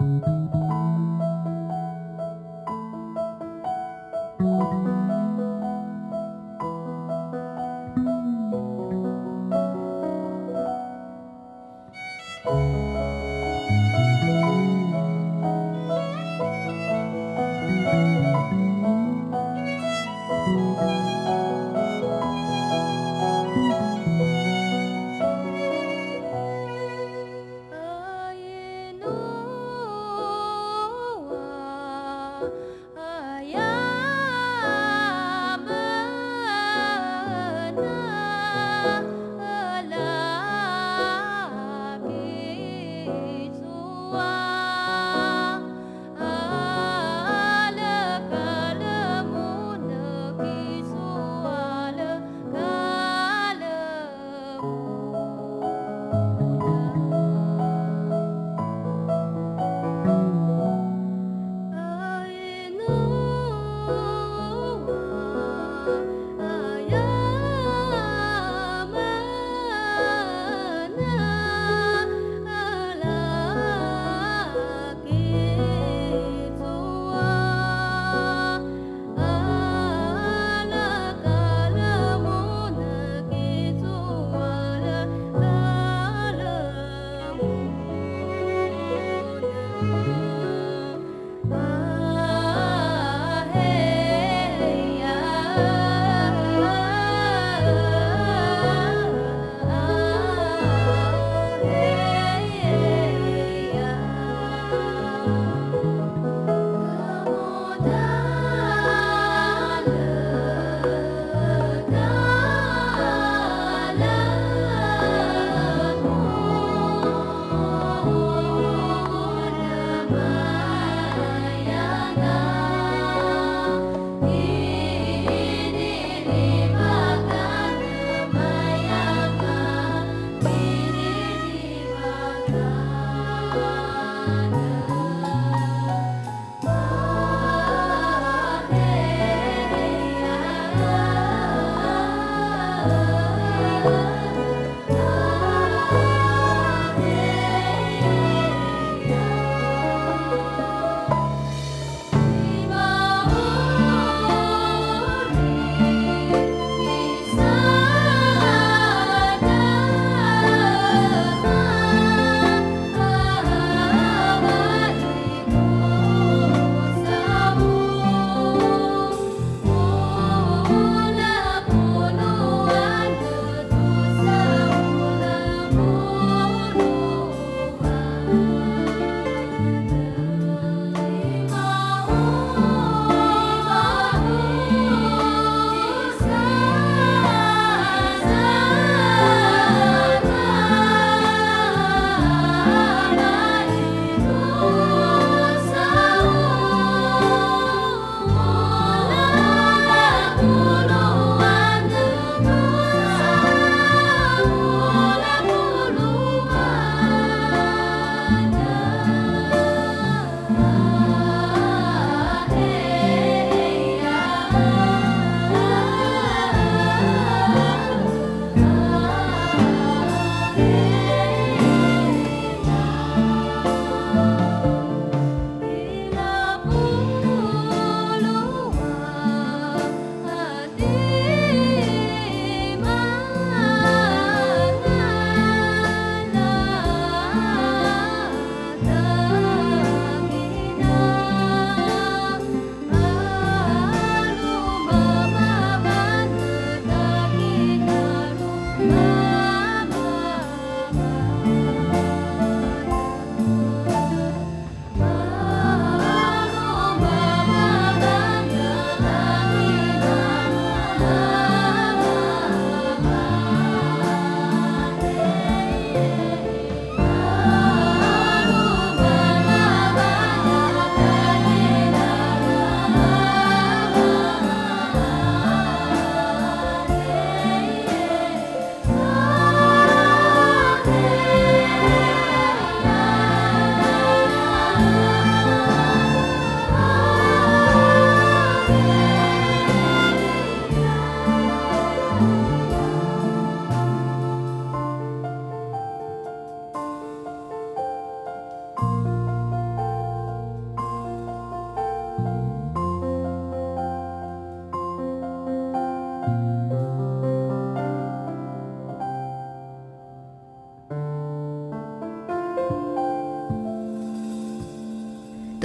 Música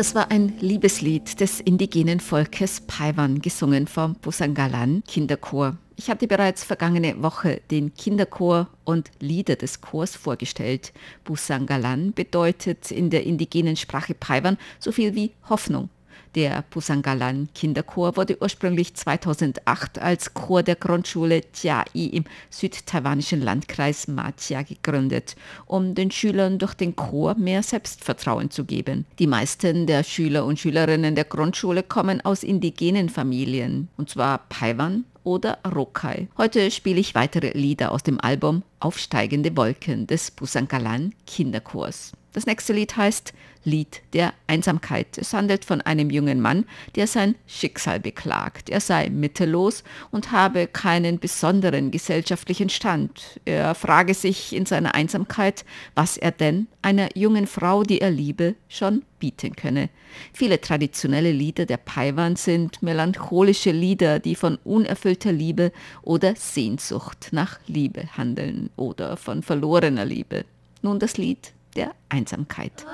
Das war ein Liebeslied des indigenen Volkes Paiwan, gesungen vom Busangalan Kinderchor. Ich hatte bereits vergangene Woche den Kinderchor und Lieder des Chors vorgestellt. Busangalan bedeutet in der indigenen Sprache Paiwan so viel wie Hoffnung. Der Pusangalan Kinderchor wurde ursprünglich 2008 als Chor der Grundschule Jiai im südtaiwanischen Landkreis Matia gegründet, um den Schülern durch den Chor mehr Selbstvertrauen zu geben. Die meisten der Schüler und Schülerinnen der Grundschule kommen aus indigenen Familien, und zwar Paiwan, oder Rokai. Heute spiele ich weitere Lieder aus dem Album Aufsteigende Wolken des Busangalan Kinderchors. Das nächste Lied heißt Lied der Einsamkeit. Es handelt von einem jungen Mann, der sein Schicksal beklagt. Er sei mittellos und habe keinen besonderen gesellschaftlichen Stand. Er frage sich in seiner Einsamkeit, was er denn einer jungen Frau, die er liebe, schon bieten könne. Viele traditionelle Lieder der Paiwan sind melancholische Lieder, die von unerfüllter Liebe oder Sehnsucht nach Liebe handeln oder von verlorener Liebe. Nun das Lied der Einsamkeit.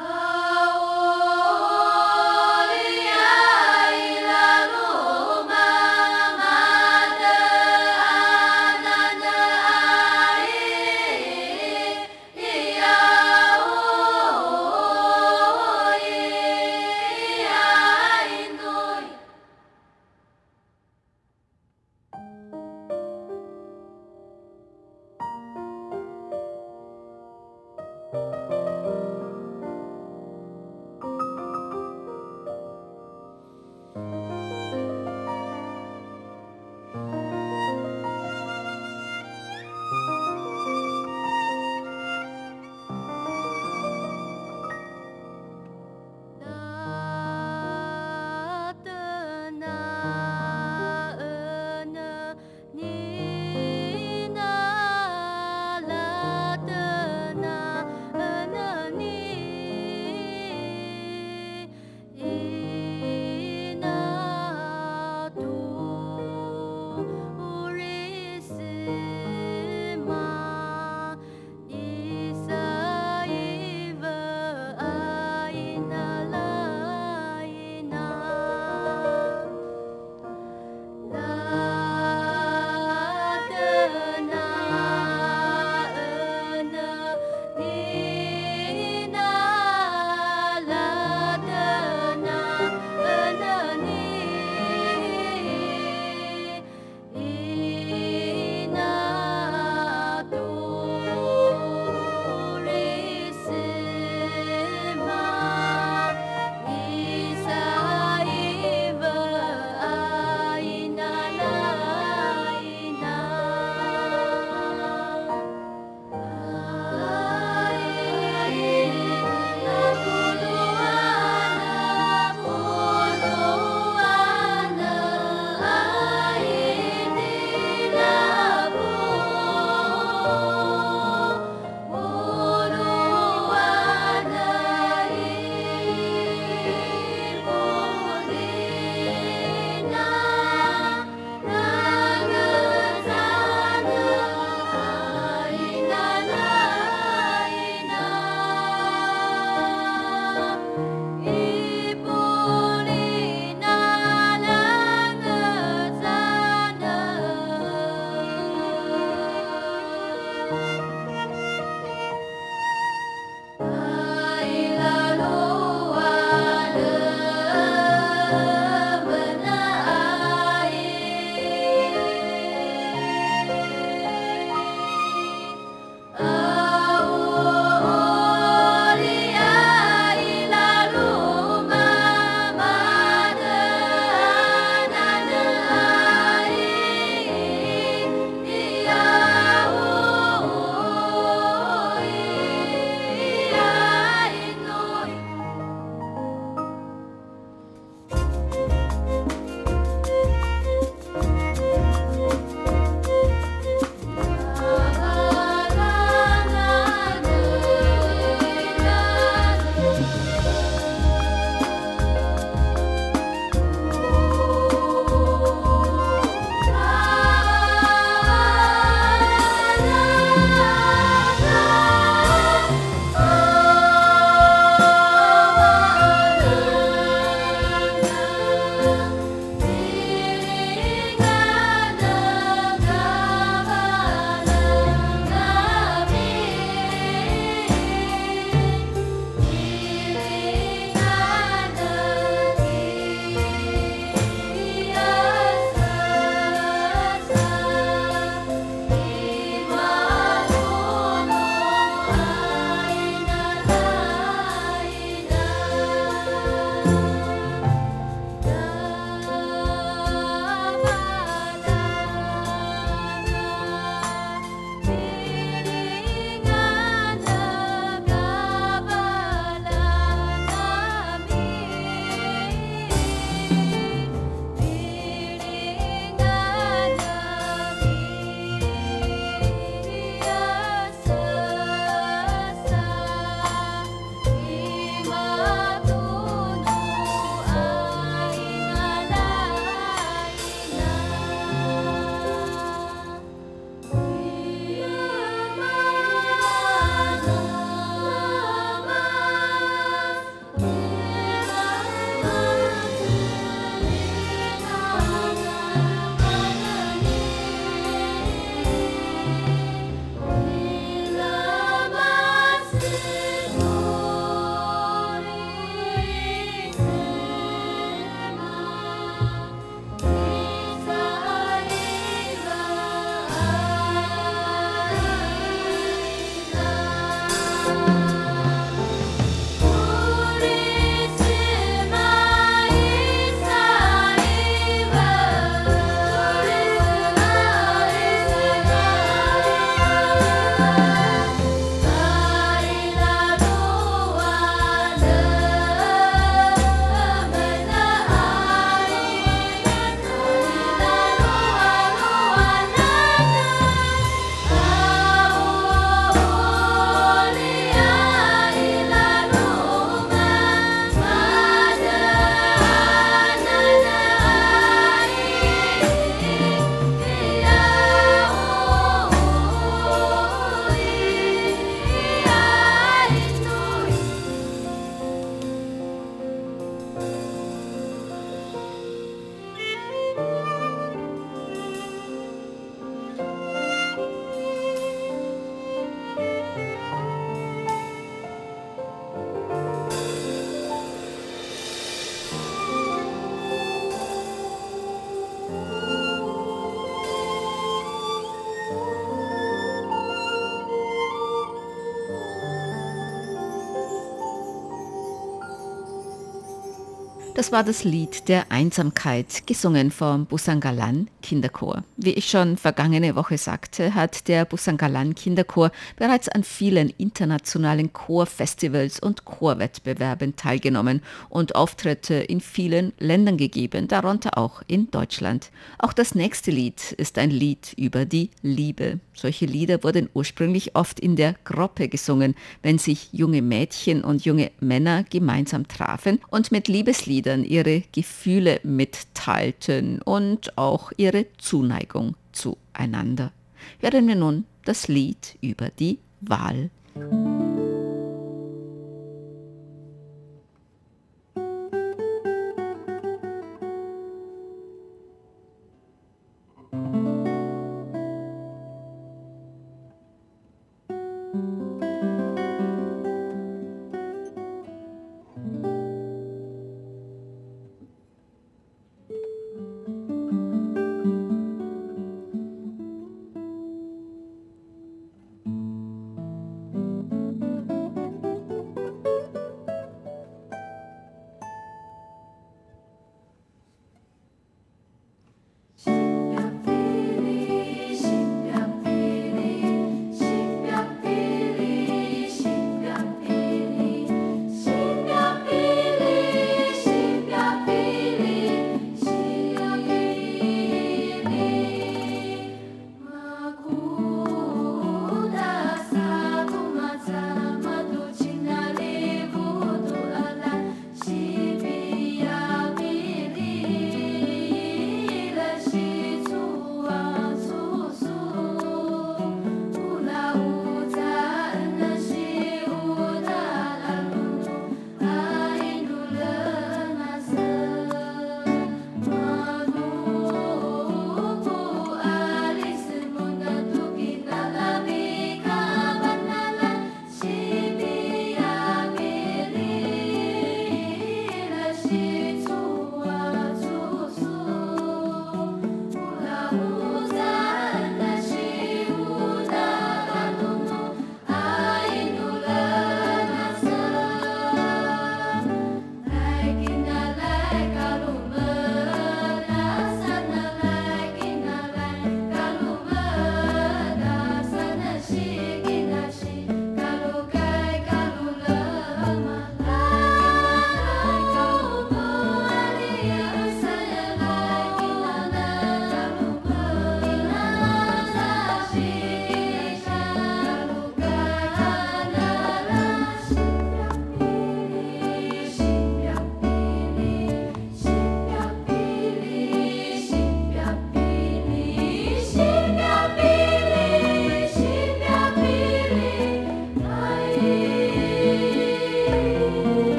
Das war das Lied der Einsamkeit, gesungen vom Busangalan Kinderchor. Wie ich schon vergangene Woche sagte, hat der Busangalan Kinderchor bereits an vielen internationalen Chorfestivals und Chorwettbewerben teilgenommen und Auftritte in vielen Ländern gegeben, darunter auch in Deutschland. Auch das nächste Lied ist ein Lied über die Liebe. Solche Lieder wurden ursprünglich oft in der Gruppe gesungen, wenn sich junge Mädchen und junge Männer gemeinsam trafen und mit Liebesliedern Liedern ihre Gefühle mitteilten und auch ihre Zuneigung zueinander. Hören wir nun das Lied über die Wahl.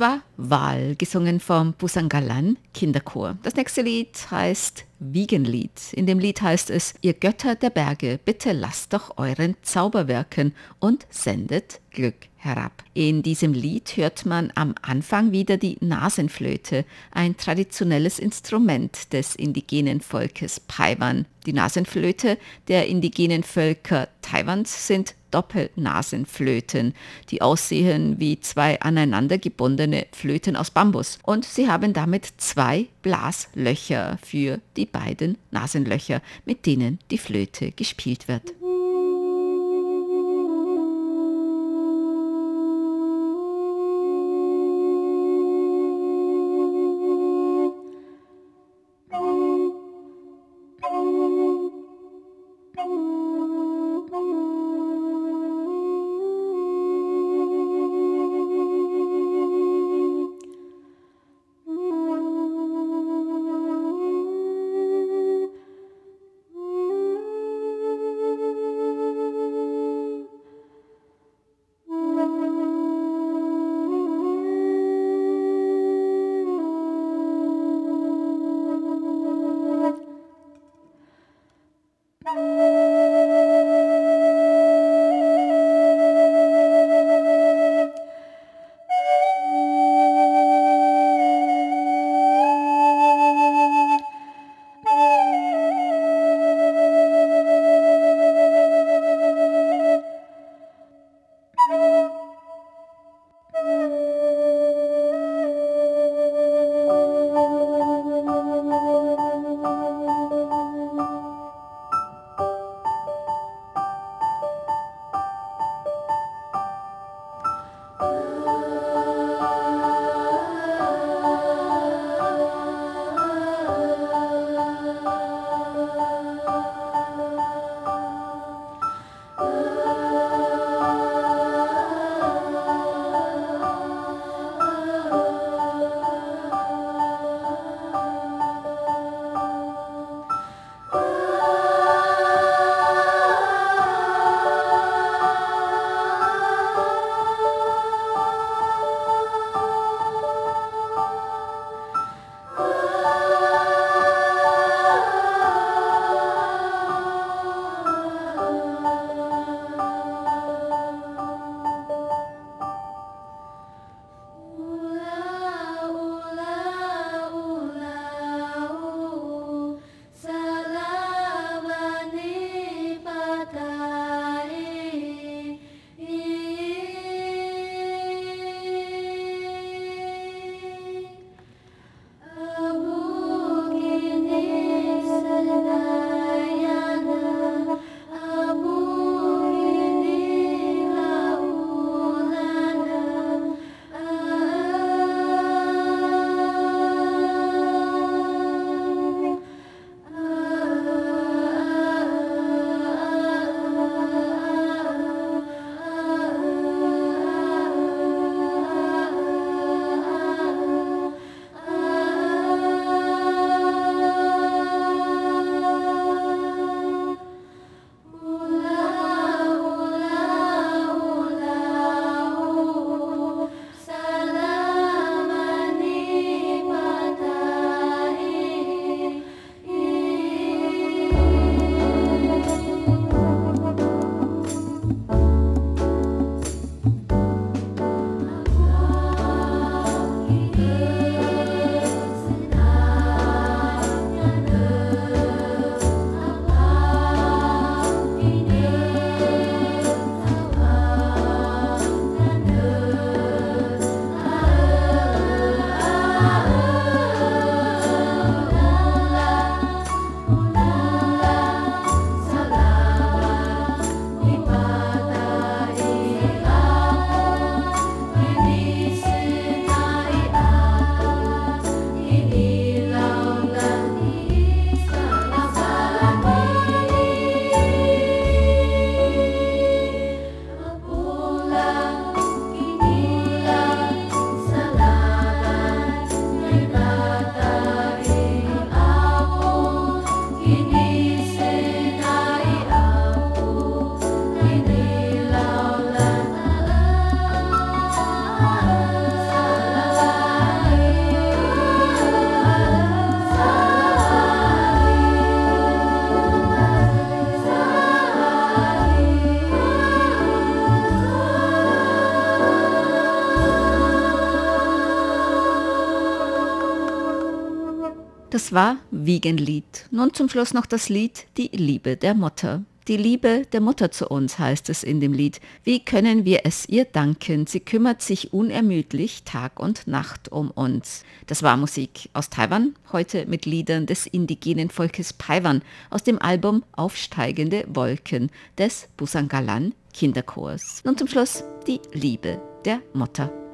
War Wahl, gesungen vom Busangalan Kinderchor. Das nächste Lied heißt Wiegenlied. In dem Lied heißt es, ihr Götter der Berge, bitte lasst doch euren Zauber wirken und sendet Glück herab. In diesem Lied hört man am Anfang wieder die Nasenflöte, ein traditionelles Instrument des indigenen Volkes Paiwan. Die Nasenflöte der indigenen Völker Taiwans sind Doppelnasenflöten, die aussehen wie zwei aneinander gebundene Flöten aus Bambus und sie haben damit zwei Blaslöcher für die beiden Nasenlöcher, mit denen die Flöte gespielt wird. Das war Wiegenlied. Nun zum Schluss noch das Lied Die Liebe der Mutter. Die Liebe der Mutter zu uns heißt es in dem Lied. Wie können wir es ihr danken? Sie kümmert sich unermüdlich Tag und Nacht um uns. Das war Musik aus Taiwan, heute mit Liedern des indigenen Volkes Paiwan aus dem Album Aufsteigende Wolken des Busangalan Kinderchors. Nun zum Schluss die Liebe der Mutter.